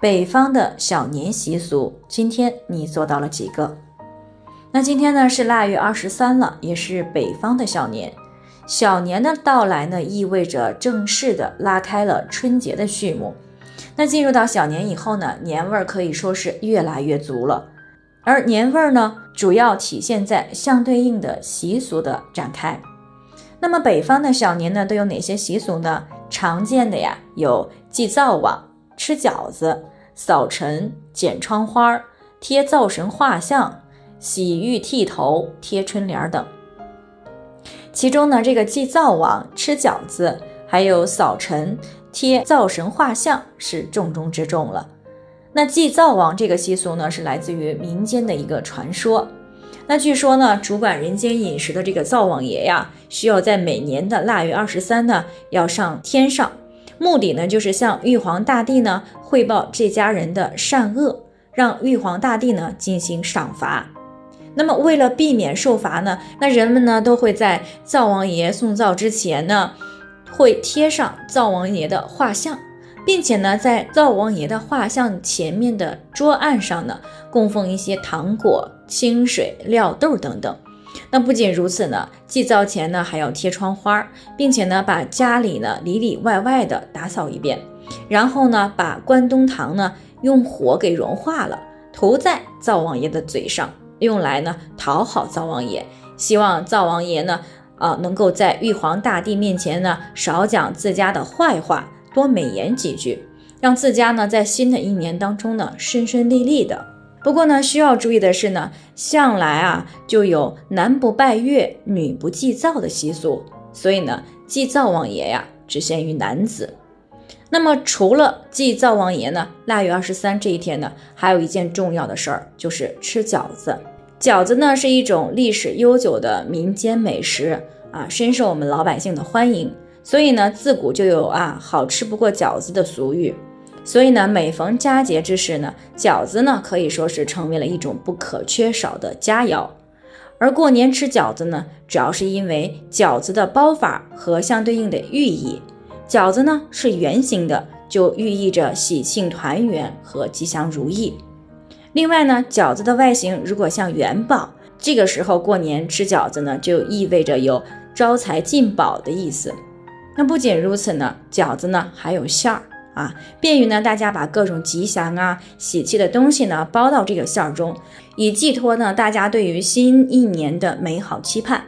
北方的小年习俗，今天你做到了几个？那今天呢是腊月二十三了，也是北方的小年。小年的到来呢，意味着正式的拉开了春节的序幕。那进入到小年以后呢，年味儿可以说是越来越足了。而年味儿呢，主要体现在相对应的习俗的展开。那么北方的小年呢，都有哪些习俗呢？常见的呀，有祭灶王、吃饺子。扫尘、剪窗花、贴灶神画像、洗浴剃头、贴春联等。其中呢，这个祭灶王、吃饺子，还有扫尘、贴灶神画像是重中之重了。那祭灶王这个习俗呢，是来自于民间的一个传说。那据说呢，主管人间饮食的这个灶王爷呀，需要在每年的腊月二十三呢，要上天上。目的呢，就是向玉皇大帝呢汇报这家人的善恶，让玉皇大帝呢进行赏罚。那么为了避免受罚呢，那人们呢都会在灶王爷送灶之前呢，会贴上灶王爷的画像，并且呢在灶王爷的画像前面的桌案上呢供奉一些糖果、清水、料豆等等。那不仅如此呢，祭灶前呢还要贴窗花，并且呢把家里呢里里外外的打扫一遍，然后呢把关东糖呢用火给融化了，涂在灶王爷的嘴上，用来呢讨好灶王爷，希望灶王爷呢啊能够在玉皇大帝面前呢少讲自家的坏话，多美言几句，让自家呢在新的一年当中呢顺顺利利的。不过呢，需要注意的是呢，向来啊就有男不拜月、女不祭灶的习俗，所以呢，祭灶王爷呀只限于男子。那么除了祭灶王爷呢，腊月二十三这一天呢，还有一件重要的事儿，就是吃饺子。饺子呢是一种历史悠久的民间美食啊，深受我们老百姓的欢迎，所以呢，自古就有啊好吃不过饺子的俗语。所以呢，每逢佳节之时呢，饺子呢可以说是成为了一种不可缺少的佳肴。而过年吃饺子呢，主要是因为饺子的包法和相对应的寓意。饺子呢是圆形的，就寓意着喜庆团圆和吉祥如意。另外呢，饺子的外形如果像元宝，这个时候过年吃饺子呢，就意味着有招财进宝的意思。那不仅如此呢，饺子呢还有馅儿。啊，便于呢大家把各种吉祥啊、喜气的东西呢包到这个馅儿中，以寄托呢大家对于新一年的美好期盼。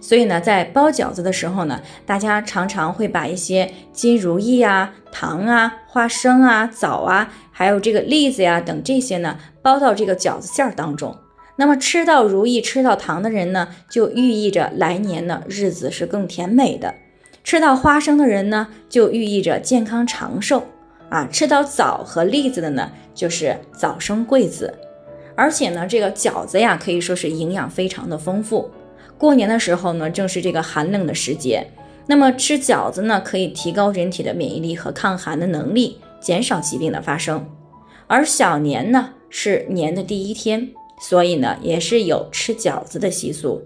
所以呢，在包饺子的时候呢，大家常常会把一些金如意啊、糖啊、花生啊、枣啊，还有这个栗子呀等这些呢包到这个饺子馅儿当中。那么吃到如意、吃到糖的人呢，就寓意着来年呢日子是更甜美的。吃到花生的人呢，就寓意着健康长寿啊；吃到枣和栗子的呢，就是早生贵子。而且呢，这个饺子呀，可以说是营养非常的丰富。过年的时候呢，正是这个寒冷的时节，那么吃饺子呢，可以提高人体的免疫力和抗寒的能力，减少疾病的发生。而小年呢，是年的第一天，所以呢，也是有吃饺子的习俗。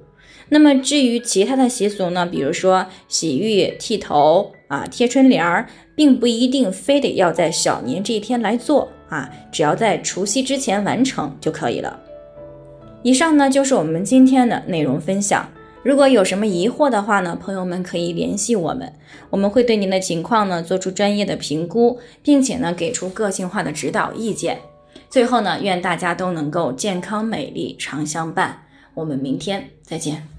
那么至于其他的习俗呢，比如说洗浴、剃头啊、贴春联儿，并不一定非得要在小年这一天来做啊，只要在除夕之前完成就可以了。以上呢就是我们今天的内容分享。如果有什么疑惑的话呢，朋友们可以联系我们，我们会对您的情况呢做出专业的评估，并且呢给出个性化的指导意见。最后呢，愿大家都能够健康美丽常相伴。我们明天再见。